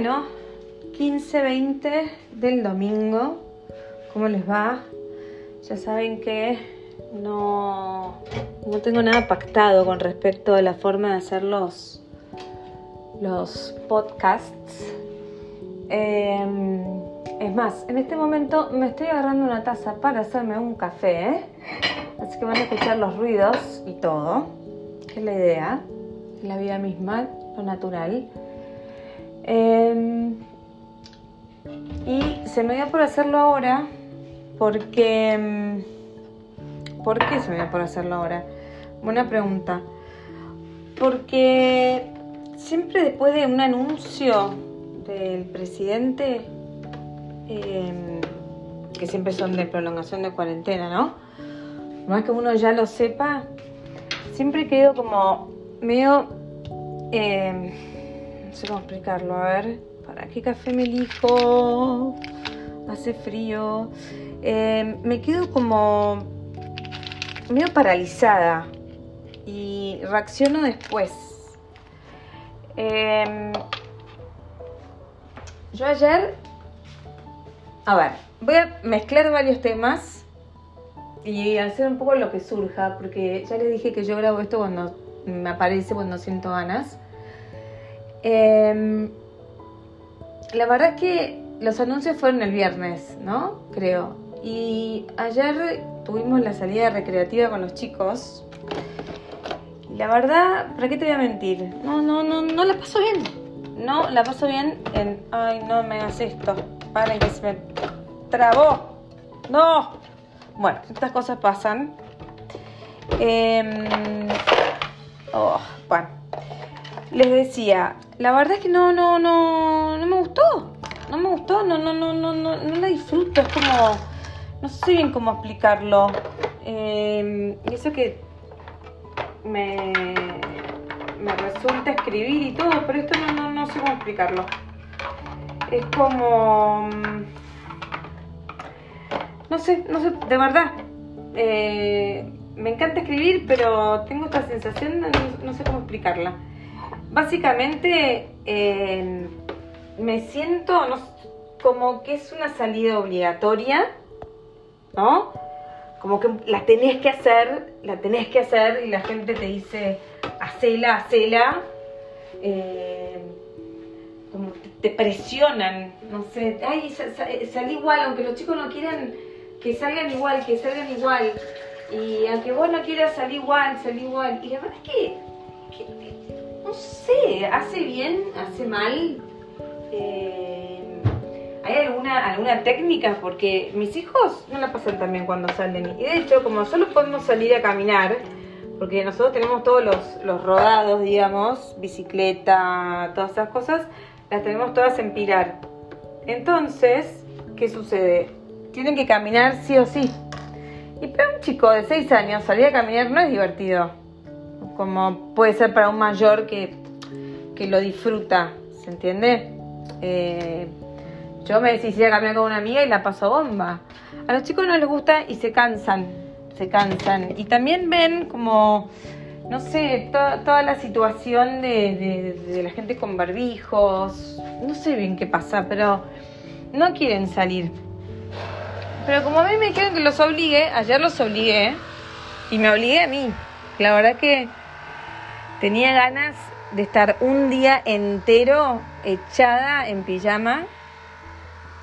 Bueno, 15-20 del domingo. ¿Cómo les va? Ya saben que no, no tengo nada pactado con respecto a la forma de hacer los, los podcasts. Em, es más, en este momento me estoy agarrando una taza para hacerme un café, ¿eh? así que van a escuchar los ruidos y todo, es la idea, la vida misma, lo natural. Em, y se me dio por hacerlo ahora porque... Em, ¿Por qué se me dio por hacerlo ahora? Buena pregunta. Porque siempre después de un anuncio del presidente, em, que siempre son de prolongación de cuarentena, ¿no? Más que uno ya lo sepa, siempre quedo como medio... sé cómo explicarlo, a ver, ¿para qué café me elijo? Hace frío. me quedo como medio paralizada y reacciono después. Em, yo ayer, a ver, voy a mezclar varios temas y hacer un poco lo que surja, porque ya les dije que yo grabo esto cuando me aparece, cuando siento ganas. Em, la verdad es que los anuncios fueron el viernes, ¿no? Creo. Y ayer tuvimos la salida recreativa con los chicos. La verdad, ¿para qué te voy a mentir? No, no, no, no la paso bien. No la paso bien en, ay, no me hagas esto. Para que se me trabó. No. Bueno, estas cosas pasan. Em, oh, bueno, les decía, la verdad es que no, no, no, no me gustó. No me gustó, no, no, no, no, no, no la disfruto. Es como no sé bien cómo explicarlo. Eh, eso que me, me resulta escribir y todo, pero esto no, no, no sé cómo explicarlo. Es como... Mm, no sé, no sé, de verdad. Eh, me encanta escribir, pero tengo esta sensación de no, sé cómo explicarla. Básicamente eh, me siento como que es una salida obligatoria ¿no? Como que la tenés que hacer, la tenés que hacer y la gente te dice, hacela, hacela. Eh, como te presionan, no sé, ay, salí igual, aunque los chicos no quieran que salgan igual, que salgan igual. Y aunque vos no quieras salir igual, salir igual. Y la verdad es que, no sé, hace bien, hace mal. Eh, ¿Hay alguna, alguna técnica? Porque mis hijos no la pasan tan bien cuando salen. Y de hecho, como solo podemos salir a caminar, porque nosotros tenemos todos los, los rodados, digamos, bicicleta, todas esas cosas, las tenemos todas en pilar. Entonces, ¿qué sucede? Tienen que caminar sí o sí. Y para un chico de 6 años salir a caminar no es divertido. Como puede ser para un mayor que, que lo disfruta, ¿se entiende? Eh, yo me decía caminar con una amiga y la paso bomba. A los chicos no les gusta y se cansan, se cansan. Y también ven como, no sé, toda la situación de, la gente con barbijos. No sé bien qué pasa, pero no quieren salir. Pero como a mí me dijeron que los obligue, ayer los obligué y me obligué a mí. La verdad que tenía ganas de estar un día entero echada en pijama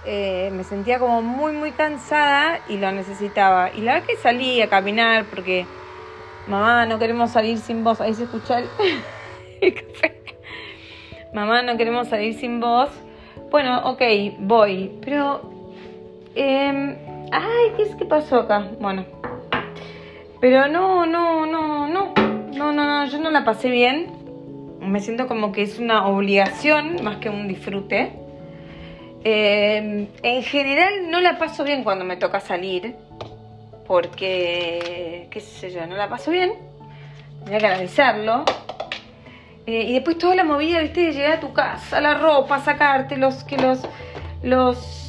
eh, me sentía como muy, muy cansada y lo necesitaba. Y la verdad que salí a caminar porque, mamá, no queremos salir sin vos. Ahí se escucha el, café. Mamá, no queremos salir sin vos. Bueno, ok, voy. Pero, eh, ay, ¿qué es que pasó acá? Bueno, pero no, no, no, no, no, no, no, yo no la pasé bien. Me siento como que es una obligación más que un disfrute. Em, en general no la paso bien cuando me toca salir, porque, qué sé yo, no la paso bien, tenía que analizarlo. Eh, y después toda la movida, viste, de llegar a tu casa, la ropa, sacarte los, que los, los,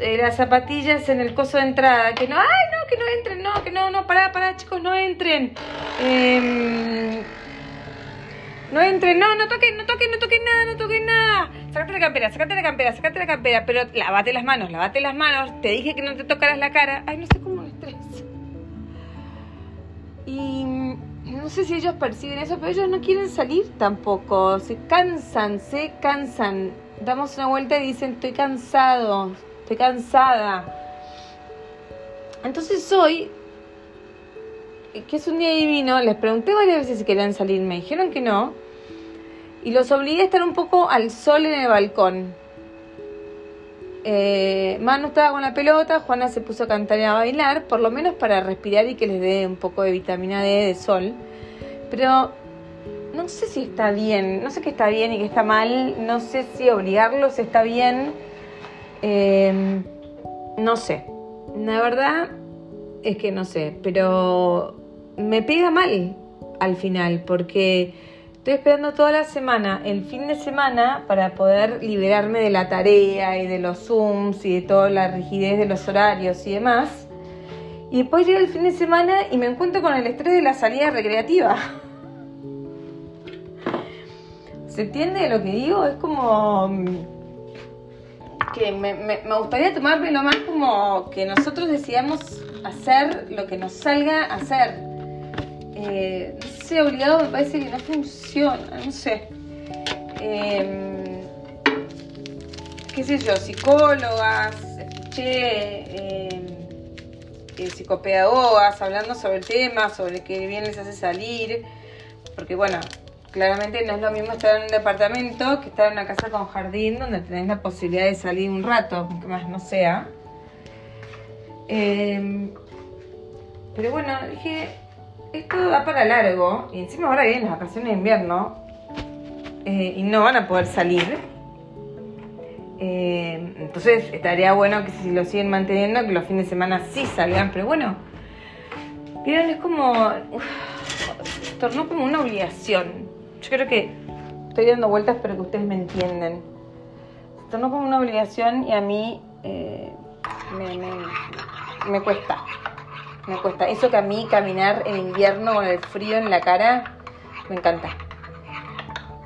eh, las zapatillas en el coso de entrada, que no, ay, no, que no entren, no, que no, no, pará, pará, chicos, no entren. Em, No entre, no, no toques, no toques, no toques nada, no toques nada. Sacate la campera, sacate la campera, sacate la campera, pero lavate las manos, lavate las manos. Te dije que no te tocaras la cara. Ay, no sé cómo me estresa. Y no sé si ellos perciben eso, pero ellos no quieren salir tampoco. Se cansan, se cansan. Damos una vuelta y dicen, estoy cansado, estoy cansada. Entonces hoy que es un día divino, les pregunté varias veces si querían salir, me dijeron que no, y los obligué a estar un poco al sol en el balcón. Eh, Manu estaba con la pelota, Juana se puso a cantar y a bailar, por lo menos para respirar y que les dé un poco de vitamina D de sol. Pero no sé si está bien, no sé qué está bien y qué está mal, no sé si obligarlos está bien, eh, no sé. La verdad es que no sé, pero me pega mal al final, porque estoy esperando toda la semana, el fin de semana, para poder liberarme de la tarea y de los Zooms y de toda la rigidez de los horarios y demás. Y después llega el fin de semana y me encuentro con el estrés de la salida recreativa. ¿Se entiende lo que digo? Es como mm, que me, me, me gustaría tomármelo más como que nosotros decidamos hacer lo que nos salga a hacer eh, no sé, obligado me parece que no funciona, no sé. Em, qué sé yo, psicólogas, escuché em, eh, psicopedagogas hablando sobre el tema, sobre qué bien les hace salir, porque bueno, claramente no es lo mismo estar en un departamento que estar en una casa con jardín donde tenés la posibilidad de salir un rato, aunque más no sea. Em, pero bueno, dije, esto da para largo y encima ahora vienen las vacaciones de invierno eh, y no van a poder salir. Eh, entonces estaría bueno que si lo siguen manteniendo, que los fines de semana sí salgan, pero bueno, vieron, es como, tornó como una obligación. Yo creo que estoy dando vueltas, pero que ustedes me entienden. Tornó como una obligación y a mí eh, me cuesta me cuesta. Eso que a mí caminar en invierno con el frío en la cara, me encanta.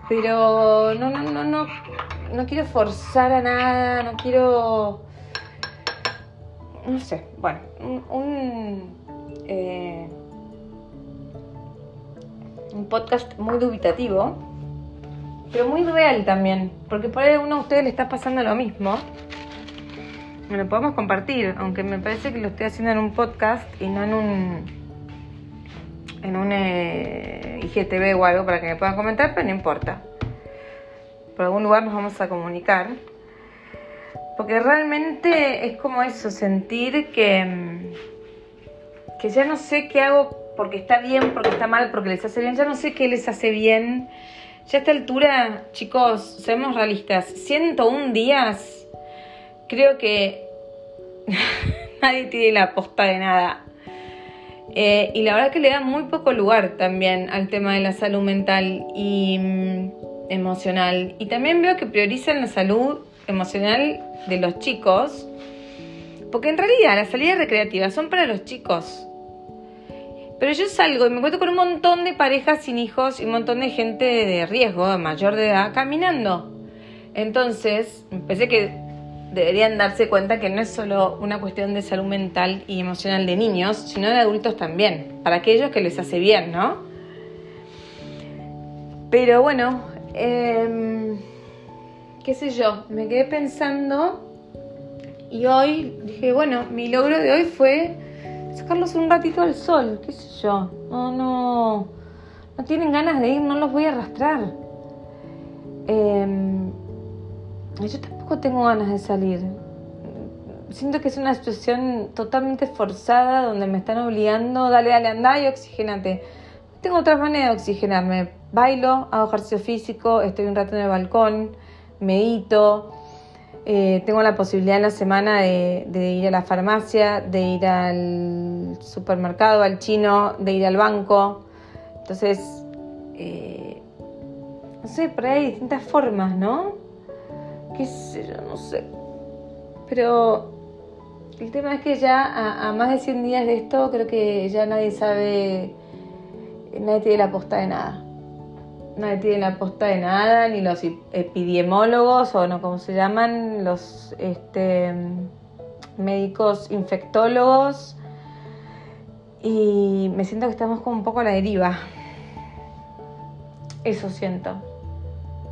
Pero no, no, no, no, no quiero forzar a nada, no quiero, no sé, bueno, un, un, eh, un podcast muy dubitativo, pero muy real también, porque por ahí a uno de ustedes le está pasando lo mismo me lo podemos compartir, aunque me parece que lo estoy haciendo en un podcast y no en un en un eh, IGTV o algo para que me puedan comentar, pero no importa. Por algún lugar nos vamos a comunicar. Porque realmente es como eso, sentir que, que ya no sé qué hago porque está bien, porque está mal, porque les hace bien, ya no sé qué les hace bien. Ya a esta altura, chicos, seamos realistas, 101 días creo que nadie tiene la posta de nada. Eh, y la verdad que le da muy poco lugar también al tema de la salud mental y mm, emocional. Y también veo que priorizan la salud emocional de los chicos, porque en realidad las salidas recreativas son para los chicos. Pero yo salgo y me encuentro con un montón de parejas sin hijos y un montón de gente de riesgo, mayor de edad, caminando. Entonces, pensé que deberían darse cuenta que no es solo una cuestión de salud mental y emocional de niños, sino de adultos también, para aquellos que les hace bien, ¿no? Pero bueno, em, qué sé yo, me quedé pensando y hoy dije, bueno, mi logro de hoy fue sacarlos un ratito al sol, qué sé yo, no, no, no tienen ganas de ir, no los voy a arrastrar. Eh, yo tampoco tengo ganas de salir. Siento que es una situación totalmente forzada donde me están obligando, dale, dale, anda y oxigénate. Tengo otras maneras de oxigenarme. Bailo, hago ejercicio físico, estoy un rato en el balcón, medito. Eh, tengo la posibilidad en la semana de, ir a la farmacia, de ir al supermercado, al chino, de ir al banco. Entonces, eh, no sé, por ahí hay distintas formas, ¿no? qué sé yo, no sé. Pero el tema es que ya a, más de 100 días de esto creo que ya nadie sabe, nadie tiene la posta de nada. Nadie tiene la posta de nada, ni los epidemiólogos o no, como se llaman, los este, médicos infectólogos. Y me siento que estamos como un poco a la deriva. Eso siento.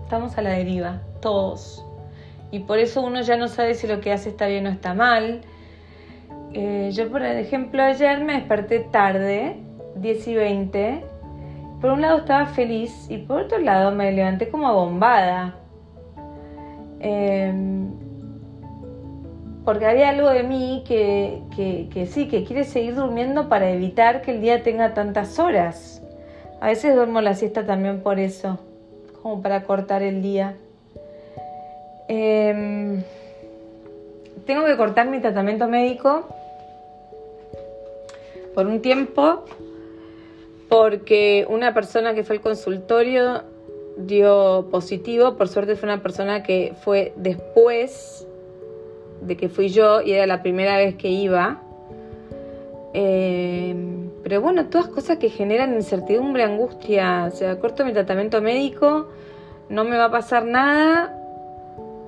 Estamos a la deriva, todos. Y por eso uno ya no sabe si lo que hace está bien o está mal. Eh, yo, por ejemplo, ayer me desperté tarde, 10 y 20 por un lado estaba feliz y por otro lado me levanté como bombada. Em, porque había algo de mí que, que, sí, que quiere seguir durmiendo para evitar que el día tenga tantas horas. A veces duermo la siesta también por eso, como para cortar el día. Em, tengo que cortar mi tratamiento médico por un tiempo porque una persona que fue al consultorio dio positivo, por suerte fue una persona que fue después de que fui yo y era la primera vez que iba. Eh, pero bueno, todas cosas que generan incertidumbre, angustia. O sea, corto mi tratamiento médico, no me va a pasar nada,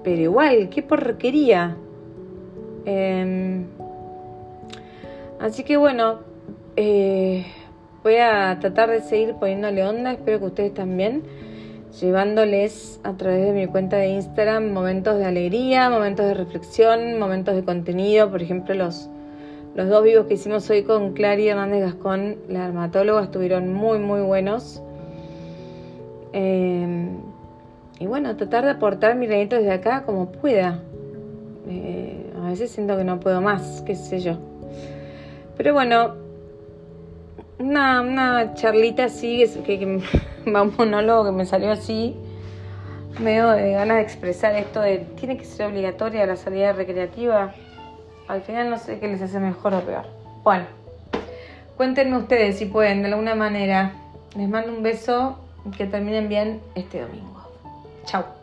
pero igual, qué porquería. Eh, así que bueno, eh, Voy a tratar de seguir poniéndole onda, espero que ustedes también, llevándoles a través de mi cuenta de Instagram momentos de alegría, momentos de reflexión, momentos de contenido, por ejemplo los, los dos vivos que hicimos hoy con Clary Hernández Gascón, la dermatóloga, estuvieron muy muy buenos. Eh, y bueno, tratar de aportar mi granito desde acá como pueda. Eh, a veces siento que no puedo más, qué sé yo. Pero bueno, una, una charlita así, que, que, un monólogo que me salió así, medio de ganas de expresar esto de tiene que ser obligatoria la salida recreativa. Al final no sé qué les hace mejor o peor. Bueno, cuéntenme ustedes si pueden de alguna manera. Les mando un beso que terminen bien este domingo. Chao.